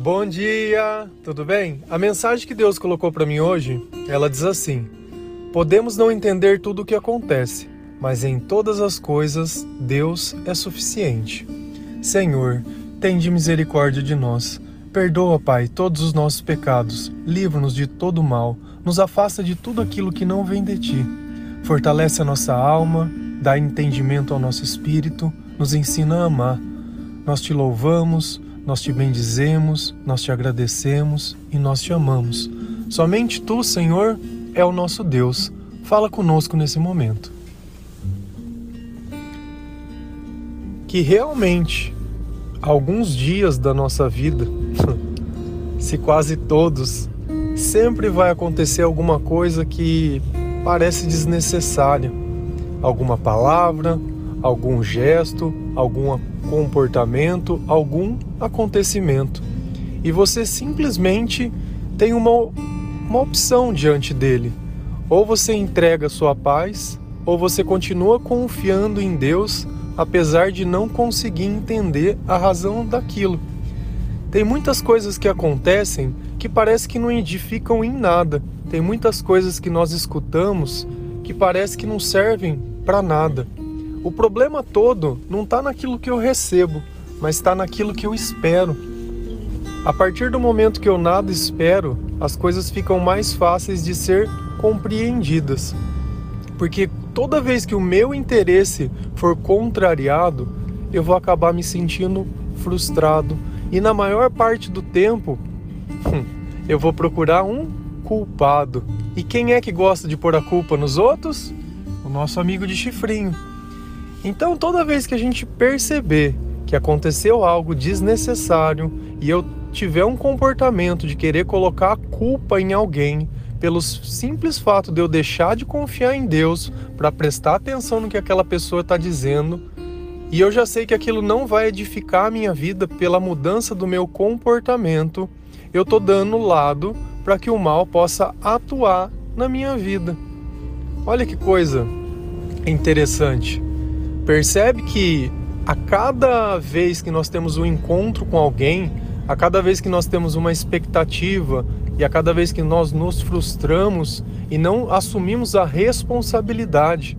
Bom dia, tudo bem? A mensagem que Deus colocou para mim hoje, ela diz assim: Podemos não entender tudo o que acontece, mas em todas as coisas Deus é suficiente. Senhor, tende misericórdia de nós. Perdoa, Pai, todos os nossos pecados. Livra-nos de todo mal. Nos afasta de tudo aquilo que não vem de ti. Fortalece a nossa alma, dá entendimento ao nosso espírito, nos ensina a amar. Nós te louvamos, nós te bendizemos, nós te agradecemos e nós te amamos. Somente tu, Senhor, é o nosso Deus. Fala conosco nesse momento. Que realmente alguns dias da nossa vida, se quase todos, sempre vai acontecer alguma coisa que parece desnecessária. Alguma palavra, algum gesto, algum comportamento, algum acontecimento. E você simplesmente tem uma, uma opção diante dele. Ou você entrega sua paz, ou você continua confiando em Deus, apesar de não conseguir entender a razão daquilo. Tem muitas coisas que acontecem que parece que não edificam em nada. Tem muitas coisas que nós escutamos que parece que não servem para nada. O problema todo não está naquilo que eu recebo, mas está naquilo que eu espero. A partir do momento que eu nada espero, as coisas ficam mais fáceis de ser compreendidas. Porque toda vez que o meu interesse for contrariado, eu vou acabar me sentindo frustrado. E na maior parte do tempo, hum, eu vou procurar um culpado. E quem é que gosta de pôr a culpa nos outros? O nosso amigo de chifrinho. Então, toda vez que a gente perceber que aconteceu algo desnecessário e eu tiver um comportamento de querer colocar a culpa em alguém, pelo simples fato de eu deixar de confiar em Deus para prestar atenção no que aquela pessoa está dizendo, e eu já sei que aquilo não vai edificar a minha vida pela mudança do meu comportamento, eu estou dando lado para que o mal possa atuar na minha vida. Olha que coisa interessante. Percebe que a cada vez que nós temos um encontro com alguém, a cada vez que nós temos uma expectativa e a cada vez que nós nos frustramos e não assumimos a responsabilidade,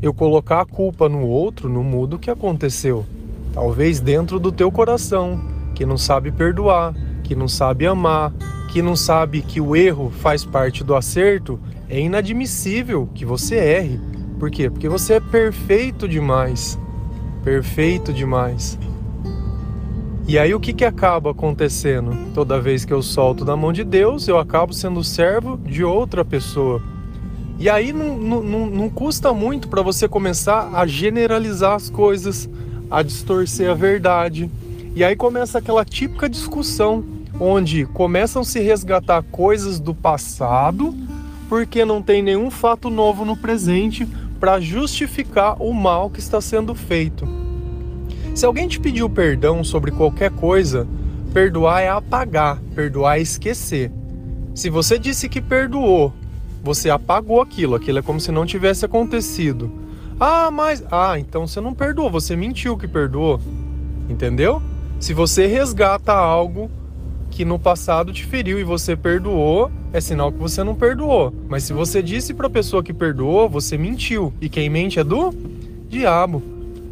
eu colocar a culpa no outro não muda o que aconteceu. Talvez dentro do teu coração, que não sabe perdoar, que não sabe amar, que não sabe que o erro faz parte do acerto, é inadmissível que você erre. Por quê? Porque você é perfeito demais. Perfeito demais. E aí o que, que acaba acontecendo? Toda vez que eu solto da mão de Deus, eu acabo sendo servo de outra pessoa. E aí não, não, não custa muito para você começar a generalizar as coisas, a distorcer a verdade. E aí começa aquela típica discussão onde começam a se resgatar coisas do passado porque não tem nenhum fato novo no presente para justificar o mal que está sendo feito. Se alguém te pediu perdão sobre qualquer coisa, perdoar é apagar, perdoar é esquecer. Se você disse que perdoou, você apagou aquilo, aquilo é como se não tivesse acontecido. Ah, mas. Ah, então você não perdoou, você mentiu que perdoou. Entendeu? Se você resgata algo que no passado te feriu e você perdoou, é sinal que você não perdoou. Mas se você disse para a pessoa que perdoou, você mentiu. E quem mente é do diabo.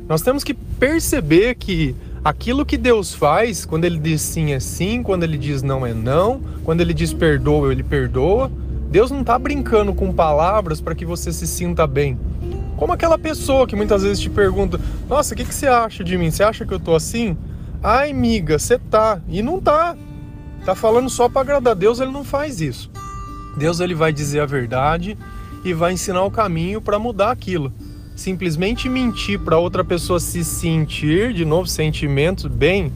Nós temos que perceber que aquilo que Deus faz, quando ele diz sim é sim, quando ele diz não é não, quando ele diz perdoa, ele perdoa. Deus não está brincando com palavras para que você se sinta bem. Como aquela pessoa que muitas vezes te pergunta: Nossa, o que, que você acha de mim? Você acha que eu tô assim? Ai, amiga, você tá. E não tá. Tá falando só para agradar Deus, ele não faz isso. Deus ele vai dizer a verdade e vai ensinar o caminho para mudar aquilo. Simplesmente mentir para outra pessoa se sentir, de novo, sentimentos bem.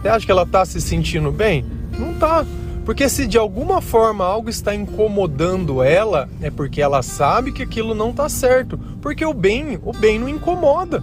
Você acha que ela tá se sentindo bem? Não tá. Porque se de alguma forma algo está incomodando ela, é porque ela sabe que aquilo não está certo. Porque o bem, o bem não incomoda.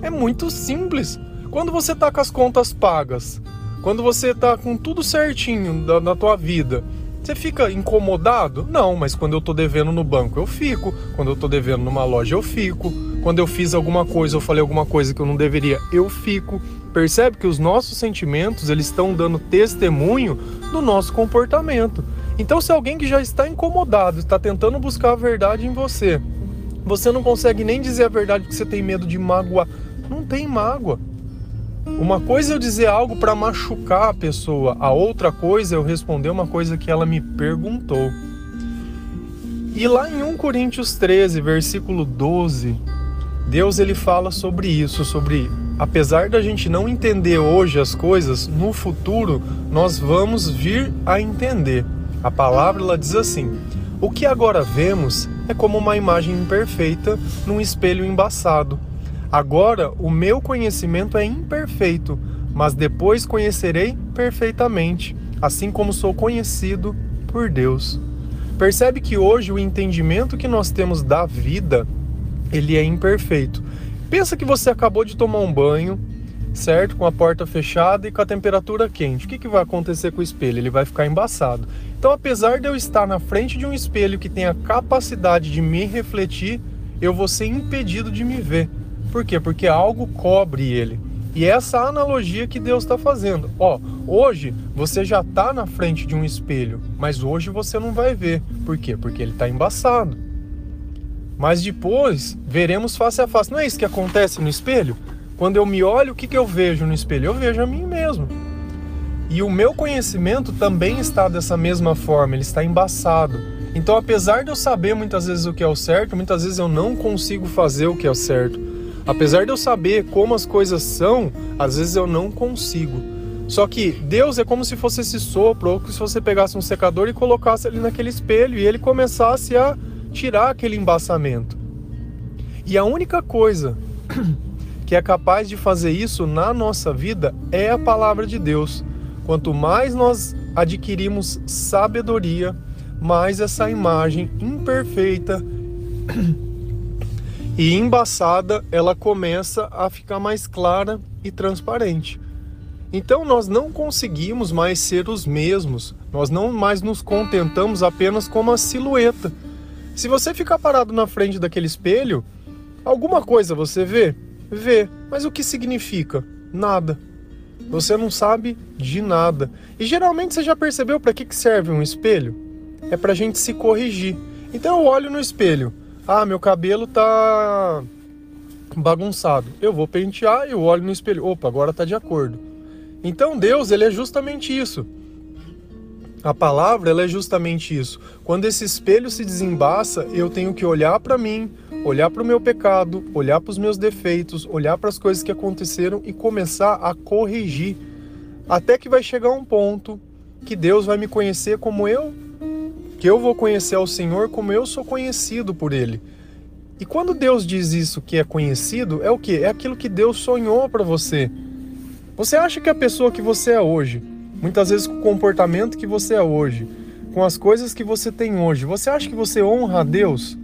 É muito simples. Quando você está com as contas pagas, quando você está com tudo certinho da, na tua vida, você fica incomodado? Não, mas quando eu estou devendo no banco eu fico, quando eu estou devendo numa loja eu fico, quando eu fiz alguma coisa, eu falei alguma coisa que eu não deveria, eu fico. Percebe que os nossos sentimentos eles estão dando testemunho do nosso comportamento. Então, se alguém que já está incomodado está tentando buscar a verdade em você, você não consegue nem dizer a verdade porque você tem medo de magoar. Não tem mágoa. Uma coisa é eu dizer algo para machucar a pessoa, a outra coisa é eu responder uma coisa que ela me perguntou. E lá em 1 Coríntios 13, versículo 12, Deus ele fala sobre isso, sobre apesar da gente não entender hoje as coisas, no futuro nós vamos vir a entender. A palavra ela diz assim: O que agora vemos é como uma imagem imperfeita num espelho embaçado. Agora o meu conhecimento é imperfeito, mas depois conhecerei perfeitamente, assim como sou conhecido por Deus. Percebe que hoje o entendimento que nós temos da vida, ele é imperfeito. Pensa que você acabou de tomar um banho, certo? Com a porta fechada e com a temperatura quente. O que, que vai acontecer com o espelho? Ele vai ficar embaçado. Então, apesar de eu estar na frente de um espelho que tem a capacidade de me refletir, eu vou ser impedido de me ver. Por quê? Porque algo cobre ele. E essa analogia que Deus está fazendo. Ó, hoje você já está na frente de um espelho, mas hoje você não vai ver. Por quê? Porque ele está embaçado. Mas depois veremos face a face. Não é isso que acontece no espelho? Quando eu me olho, o que, que eu vejo no espelho? Eu vejo a mim mesmo. E o meu conhecimento também está dessa mesma forma, ele está embaçado. Então, apesar de eu saber muitas vezes o que é o certo, muitas vezes eu não consigo fazer o que é o certo. Apesar de eu saber como as coisas são, às vezes eu não consigo. Só que Deus é como se fosse esse sopro, ou se você pegasse um secador e colocasse ali naquele espelho e ele começasse a tirar aquele embaçamento. E a única coisa que é capaz de fazer isso na nossa vida é a palavra de Deus. Quanto mais nós adquirimos sabedoria, mais essa imagem imperfeita e embaçada ela começa a ficar mais clara e transparente. Então nós não conseguimos mais ser os mesmos, nós não mais nos contentamos apenas com uma silhueta se você ficar parado na frente daquele espelho, alguma coisa você vê? Vê. Mas o que significa? Nada. Você não sabe de nada. E geralmente você já percebeu para que, que serve um espelho? É para a gente se corrigir. Então eu olho no espelho. Ah, meu cabelo tá bagunçado. Eu vou pentear, eu olho no espelho. Opa, agora tá de acordo. Então Deus, ele é justamente isso. A palavra ela é justamente isso. Quando esse espelho se desembaça, eu tenho que olhar para mim, olhar para o meu pecado, olhar para os meus defeitos, olhar para as coisas que aconteceram e começar a corrigir. Até que vai chegar um ponto que Deus vai me conhecer como eu, que eu vou conhecer ao Senhor como eu sou conhecido por Ele. E quando Deus diz isso que é conhecido, é o que? É aquilo que Deus sonhou para você. Você acha que a pessoa que você é hoje, Muitas vezes com o comportamento que você é hoje, com as coisas que você tem hoje, você acha que você honra a Deus?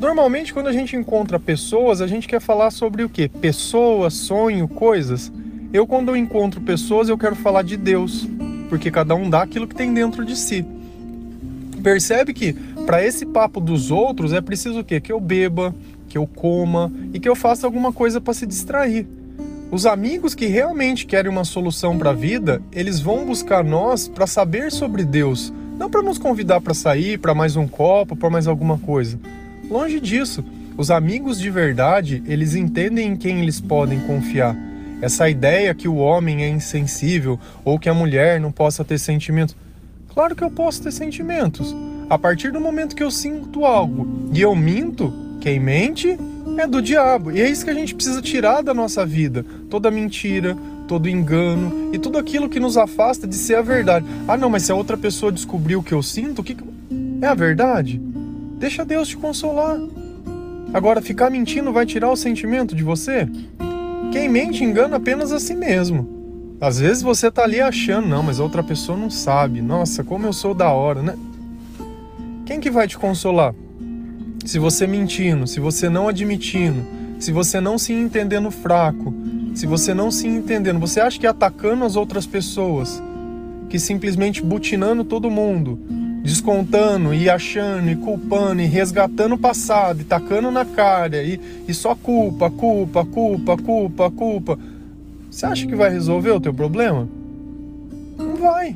Normalmente, quando a gente encontra pessoas, a gente quer falar sobre o que? Pessoas, sonho, coisas. Eu, quando eu encontro pessoas, eu quero falar de Deus, porque cada um dá aquilo que tem dentro de si. Percebe que para esse papo dos outros é preciso o quê? Que eu beba, que eu coma e que eu faça alguma coisa para se distrair. Os amigos que realmente querem uma solução para a vida, eles vão buscar nós para saber sobre Deus, não para nos convidar para sair, para mais um copo, para mais alguma coisa. Longe disso. Os amigos de verdade, eles entendem em quem eles podem confiar. Essa ideia que o homem é insensível ou que a mulher não possa ter sentimentos. Claro que eu posso ter sentimentos. A partir do momento que eu sinto algo e eu minto, quem mente é do diabo. E é isso que a gente precisa tirar da nossa vida. Toda mentira, todo engano e tudo aquilo que nos afasta de ser a verdade. Ah, não, mas se a outra pessoa descobriu o que eu sinto, o que é a verdade? Deixa Deus te consolar. Agora, ficar mentindo vai tirar o sentimento de você? Quem mente engana apenas a si mesmo. Às vezes você tá ali achando, não, mas a outra pessoa não sabe. Nossa, como eu sou da hora, né? Quem que vai te consolar? se você mentindo, se você não admitindo, se você não se entendendo fraco, se você não se entendendo, você acha que atacando as outras pessoas, que simplesmente butinando todo mundo, descontando e achando e culpando e resgatando o passado e tacando na cara e, e só culpa, culpa, culpa, culpa, culpa. Você acha que vai resolver o teu problema? Não vai.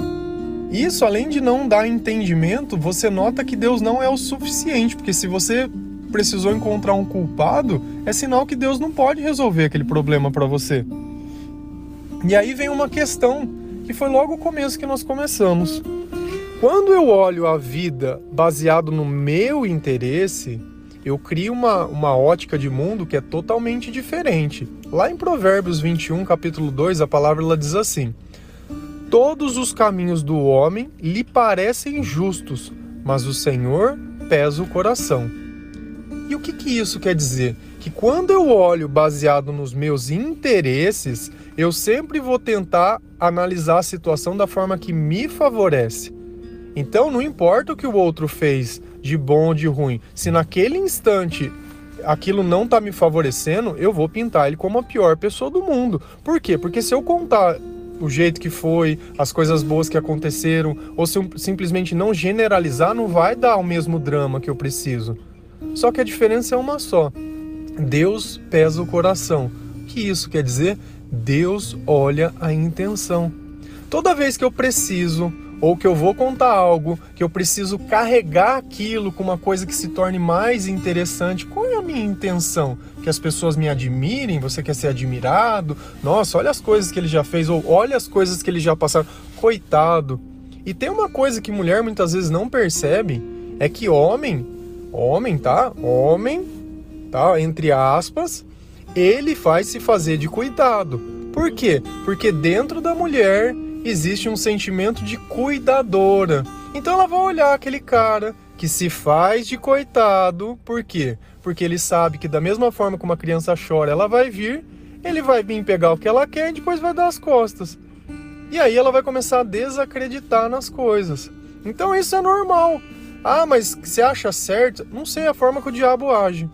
Isso, além de não dar entendimento, você nota que Deus não é o suficiente, porque se você precisou encontrar um culpado, é sinal que Deus não pode resolver aquele problema para você. E aí vem uma questão que foi logo o começo que nós começamos. Quando eu olho a vida baseado no meu interesse, eu crio uma, uma ótica de mundo que é totalmente diferente. Lá em Provérbios 21, capítulo 2, a palavra ela diz assim: Todos os caminhos do homem lhe parecem justos, mas o Senhor pesa o coração. E o que, que isso quer dizer? Que quando eu olho baseado nos meus interesses, eu sempre vou tentar analisar a situação da forma que me favorece. Então, não importa o que o outro fez, de bom ou de ruim, se naquele instante aquilo não está me favorecendo, eu vou pintar ele como a pior pessoa do mundo. Por quê? Porque se eu contar o jeito que foi, as coisas boas que aconteceram, ou se simplesmente não generalizar, não vai dar o mesmo drama que eu preciso. Só que a diferença é uma só. Deus pesa o coração. O que isso quer dizer? Deus olha a intenção. Toda vez que eu preciso ou que eu vou contar algo, que eu preciso carregar aquilo com uma coisa que se torne mais interessante. Qual é a minha intenção? Que as pessoas me admirem? Você quer ser admirado? Nossa, olha as coisas que ele já fez, ou olha as coisas que ele já passaram. Coitado. E tem uma coisa que mulher muitas vezes não percebe, é que homem, homem, tá? Homem, tá? Entre aspas, ele faz se fazer de cuidado. Por quê? Porque dentro da mulher existe um sentimento de cuidadora. Então ela vai olhar aquele cara que se faz de coitado, por quê? Porque ele sabe que da mesma forma que uma criança chora, ela vai vir, ele vai vir pegar o que ela quer e depois vai dar as costas. E aí ela vai começar a desacreditar nas coisas. Então isso é normal. Ah, mas você acha certo? Não sei a forma que o diabo age.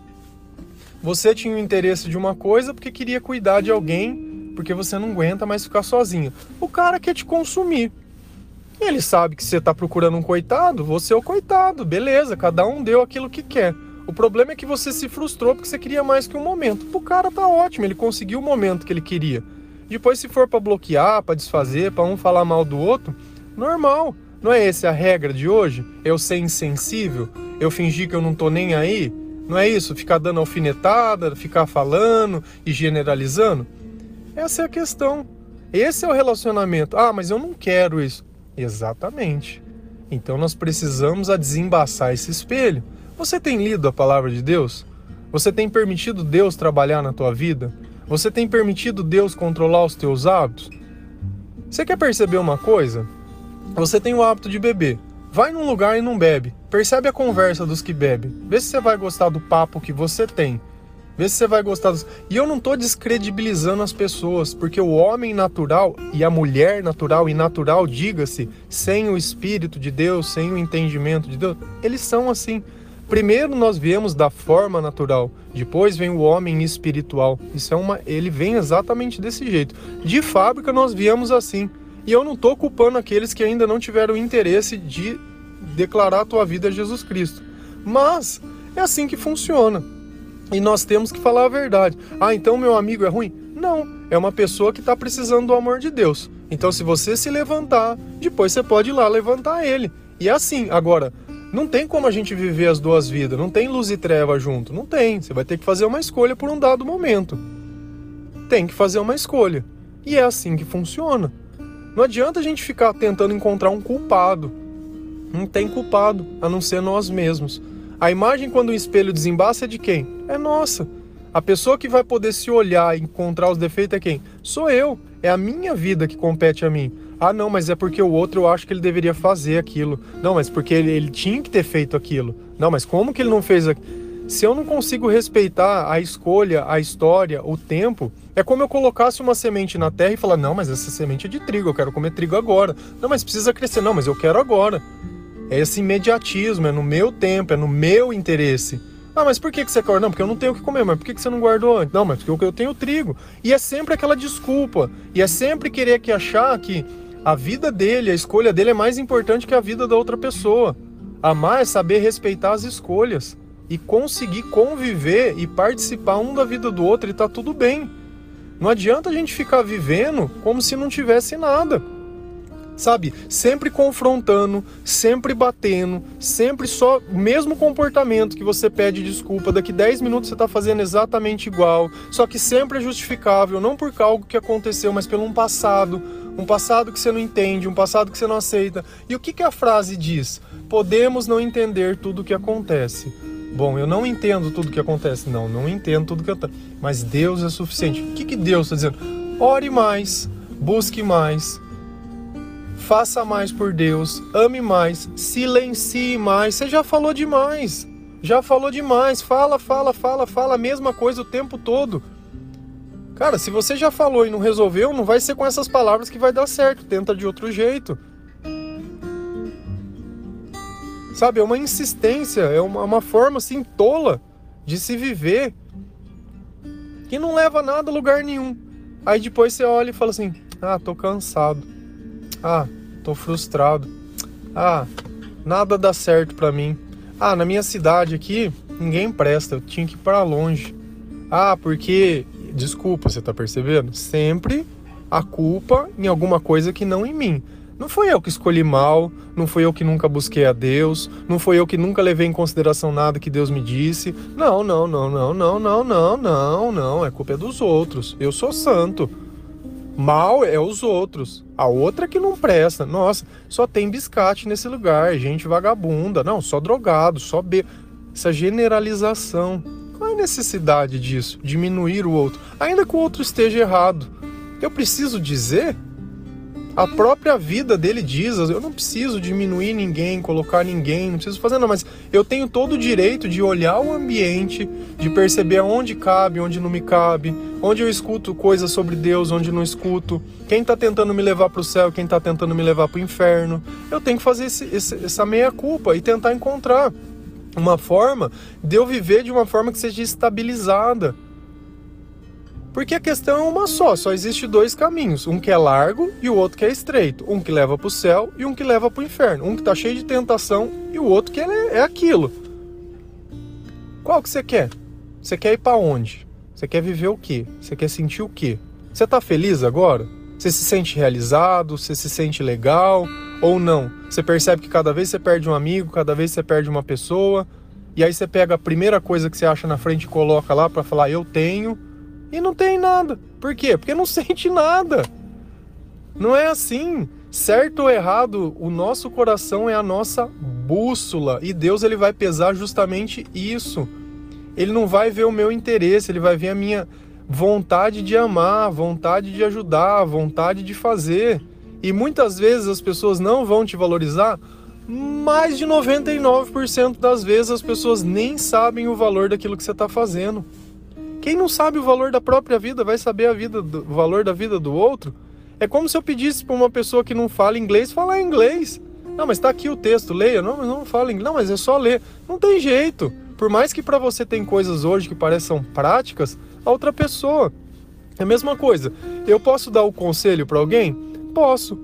Você tinha o interesse de uma coisa porque queria cuidar de alguém porque você não aguenta mais ficar sozinho. O cara quer te consumir. Ele sabe que você está procurando um coitado, você é o coitado, beleza, cada um deu aquilo que quer. O problema é que você se frustrou porque você queria mais que um momento. O cara tá ótimo, ele conseguiu o momento que ele queria. Depois, se for para bloquear, para desfazer, para um falar mal do outro, normal. Não é essa a regra de hoje? Eu ser insensível? Eu fingir que eu não tô nem aí? Não é isso? Ficar dando alfinetada, ficar falando e generalizando? Essa é a questão. Esse é o relacionamento. Ah, mas eu não quero isso. Exatamente. Então nós precisamos a desembaçar esse espelho. Você tem lido a palavra de Deus? Você tem permitido Deus trabalhar na tua vida? Você tem permitido Deus controlar os teus hábitos? Você quer perceber uma coisa? Você tem o hábito de beber. Vai num lugar e não bebe. Percebe a conversa dos que bebem. Vê se você vai gostar do papo que você tem. Vê se você vai gostar. Dos... E eu não estou descredibilizando as pessoas, porque o homem natural e a mulher natural e natural, diga-se, sem o espírito de Deus, sem o entendimento de Deus, eles são assim. Primeiro nós viemos da forma natural, depois vem o homem espiritual. Isso é uma, ele vem exatamente desse jeito. De fábrica nós viemos assim. E eu não estou culpando aqueles que ainda não tiveram interesse de declarar a tua vida a Jesus Cristo. Mas é assim que funciona. E nós temos que falar a verdade. Ah, então meu amigo é ruim? Não, é uma pessoa que está precisando do amor de Deus. Então, se você se levantar, depois você pode ir lá levantar ele. E é assim. Agora, não tem como a gente viver as duas vidas. Não tem luz e treva junto. Não tem. Você vai ter que fazer uma escolha por um dado momento. Tem que fazer uma escolha. E é assim que funciona. Não adianta a gente ficar tentando encontrar um culpado. Não tem culpado, a não ser nós mesmos. A imagem quando o espelho desembaça é de quem? É nossa. A pessoa que vai poder se olhar e encontrar os defeitos é quem? Sou eu. É a minha vida que compete a mim. Ah, não, mas é porque o outro eu acho que ele deveria fazer aquilo. Não, mas porque ele, ele tinha que ter feito aquilo. Não, mas como que ele não fez aquilo? Se eu não consigo respeitar a escolha, a história, o tempo, é como eu colocasse uma semente na terra e falar: não, mas essa semente é de trigo, eu quero comer trigo agora. Não, mas precisa crescer. Não, mas eu quero agora. É esse imediatismo, é no meu tempo, é no meu interesse. Ah, mas por que, que você quer? Não, porque eu não tenho o que comer. Mas por que, que você não guardou antes? Não, mas porque eu tenho trigo. E é sempre aquela desculpa. E é sempre querer que achar que a vida dele, a escolha dele é mais importante que a vida da outra pessoa. Amar é saber respeitar as escolhas e conseguir conviver e participar um da vida do outro e tá tudo bem. Não adianta a gente ficar vivendo como se não tivesse nada sabe? Sempre confrontando, sempre batendo, sempre só mesmo comportamento que você pede desculpa, daqui 10 minutos você está fazendo exatamente igual, só que sempre é justificável, não por algo que aconteceu, mas pelo um passado, um passado que você não entende, um passado que você não aceita. E o que, que a frase diz? Podemos não entender tudo o que acontece. Bom, eu não entendo tudo o que acontece. Não, não entendo tudo que acontece. Mas Deus é suficiente. O que, que Deus está dizendo? Ore mais, busque mais, faça mais por Deus, ame mais, silencie mais. Você já falou demais. Já falou demais. Fala, fala, fala, fala a mesma coisa o tempo todo. Cara, se você já falou e não resolveu, não vai ser com essas palavras que vai dar certo. Tenta de outro jeito. Sabe, é uma insistência, é uma, uma forma assim tola de se viver que não leva nada a lugar nenhum. Aí depois você olha e fala assim: ah, tô cansado. Ah, tô frustrado. Ah, nada dá certo para mim. Ah, na minha cidade aqui, ninguém presta, eu tinha que ir para longe. Ah, porque, desculpa, você tá percebendo? Sempre a culpa em alguma coisa que não em mim. Não foi eu que escolhi mal, não foi eu que nunca busquei a Deus, não foi eu que nunca levei em consideração nada que Deus me disse. Não, não, não, não, não, não, não, não, não, é culpa dos outros. Eu sou santo. Mal é os outros. A outra que não presta. Nossa, só tem biscate nesse lugar, gente vagabunda. Não, só drogado, só be... Essa generalização. Qual é a necessidade disso? Diminuir o outro. Ainda que o outro esteja errado. Eu preciso dizer a própria vida dele diz: eu não preciso diminuir ninguém, colocar ninguém, não preciso fazer nada, mas eu tenho todo o direito de olhar o ambiente, de perceber onde cabe, onde não me cabe, onde eu escuto coisas sobre Deus, onde não escuto, quem está tentando me levar para o céu, quem está tentando me levar para o inferno. Eu tenho que fazer esse, esse, essa meia-culpa e tentar encontrar uma forma de eu viver de uma forma que seja estabilizada porque a questão é uma só, só existe dois caminhos, um que é largo e o outro que é estreito, um que leva para o céu e um que leva para o inferno, um que está cheio de tentação e o outro que é, é aquilo. Qual que você quer? Você quer ir para onde? Você quer viver o quê? Você quer sentir o quê? Você está feliz agora? Você se sente realizado? Você se sente legal? Ou não? Você percebe que cada vez você perde um amigo, cada vez você perde uma pessoa, e aí você pega a primeira coisa que você acha na frente e coloca lá para falar eu tenho, e não tem nada. Por quê? Porque não sente nada. Não é assim. Certo ou errado, o nosso coração é a nossa bússola e Deus ele vai pesar justamente isso. Ele não vai ver o meu interesse, ele vai ver a minha vontade de amar, vontade de ajudar, vontade de fazer. E muitas vezes as pessoas não vão te valorizar. Mais de 99% das vezes as pessoas nem sabem o valor daquilo que você está fazendo. Quem não sabe o valor da própria vida vai saber a vida do, o valor da vida do outro? É como se eu pedisse para uma pessoa que não fala inglês falar inglês. Não, mas está aqui o texto, leia. Não, não fala inglês. Não, mas é só ler. Não tem jeito. Por mais que para você tem coisas hoje que pareçam práticas, a outra pessoa. É a mesma coisa. Eu posso dar o conselho para alguém? Posso.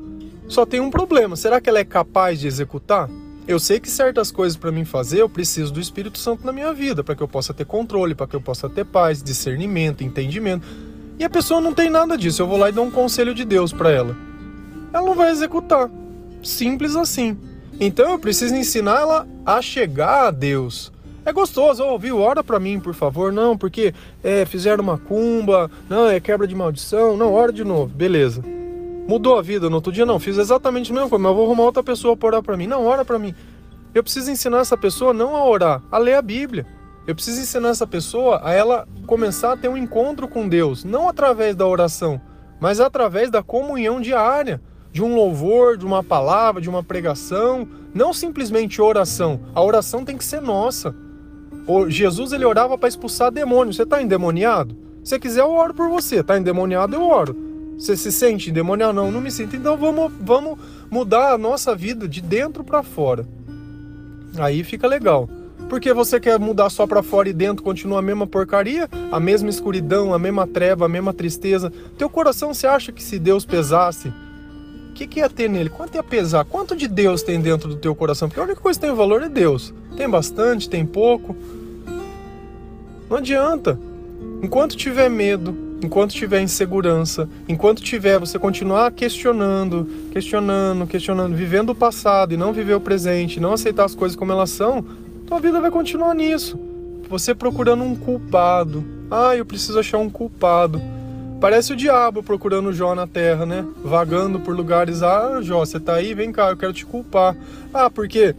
Só tem um problema. Será que ela é capaz de executar? Eu sei que certas coisas para mim fazer, eu preciso do Espírito Santo na minha vida, para que eu possa ter controle, para que eu possa ter paz, discernimento, entendimento. E a pessoa não tem nada disso. Eu vou lá e dou um conselho de Deus para ela. Ela não vai executar. Simples assim. Então eu preciso ensinar ela a chegar a Deus. É gostoso, ouviu? Ora para mim, por favor. Não, porque é, fizeram uma cumba, não, é quebra de maldição. Não, ora de novo. Beleza. Mudou a vida no outro dia? Não, fiz exatamente a mesma coisa, mas eu vou arrumar outra pessoa para orar para mim. Não, ora para mim. Eu preciso ensinar essa pessoa não a orar, a ler a Bíblia. Eu preciso ensinar essa pessoa a ela começar a ter um encontro com Deus, não através da oração, mas através da comunhão diária, de um louvor, de uma palavra, de uma pregação, não simplesmente oração. A oração tem que ser nossa. Jesus ele orava para expulsar demônios. Você está endemoniado? Se quiser, eu oro por você. Está endemoniado, eu oro. Você se sente endemoniado? Não, não me sinto. Então vamos, vamos mudar a nossa vida de dentro para fora. Aí fica legal. Porque você quer mudar só para fora e dentro continua a mesma porcaria, a mesma escuridão, a mesma treva, a mesma tristeza. Teu coração, você acha que se Deus pesasse, o que, que ia ter nele? Quanto ia pesar? Quanto de Deus tem dentro do teu coração? Porque a única coisa que tem valor é Deus. Tem bastante, tem pouco. Não adianta. Enquanto tiver medo, enquanto tiver insegurança, enquanto tiver você continuar questionando, questionando, questionando, vivendo o passado e não viver o presente, não aceitar as coisas como elas são, tua vida vai continuar nisso. Você procurando um culpado. Ah, eu preciso achar um culpado. Parece o diabo procurando Jó na terra, né? Vagando por lugares. Ah, Jó, você tá aí? Vem cá, eu quero te culpar. Ah, porque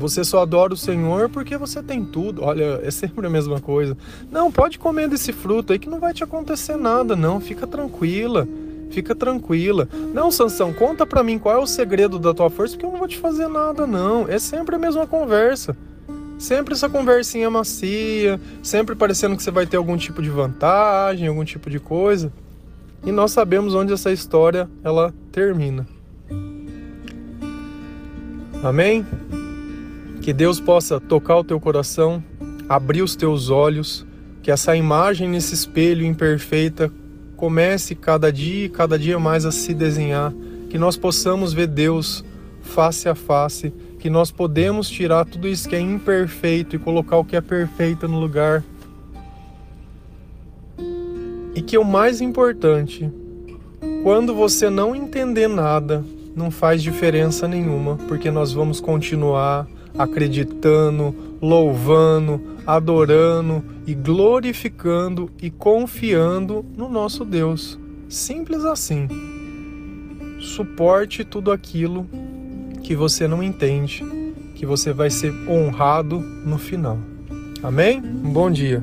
você só adora o Senhor porque você tem tudo. Olha, é sempre a mesma coisa. Não, pode comer desse fruto aí que não vai te acontecer nada, não. Fica tranquila. Fica tranquila. Não, Sansão, conta pra mim qual é o segredo da tua força, porque eu não vou te fazer nada, não. É sempre a mesma conversa. Sempre essa conversinha macia, sempre parecendo que você vai ter algum tipo de vantagem, algum tipo de coisa. E nós sabemos onde essa história ela termina. Amém? Que Deus possa tocar o teu coração, abrir os teus olhos, que essa imagem nesse espelho imperfeita comece cada dia e cada dia mais a se desenhar, que nós possamos ver Deus face a face que nós podemos tirar tudo isso que é imperfeito e colocar o que é perfeito no lugar. E que o mais importante, quando você não entender nada, não faz diferença nenhuma, porque nós vamos continuar acreditando, louvando, adorando e glorificando e confiando no nosso Deus. Simples assim. Suporte tudo aquilo que você não entende, que você vai ser honrado no final. Amém? Um bom dia.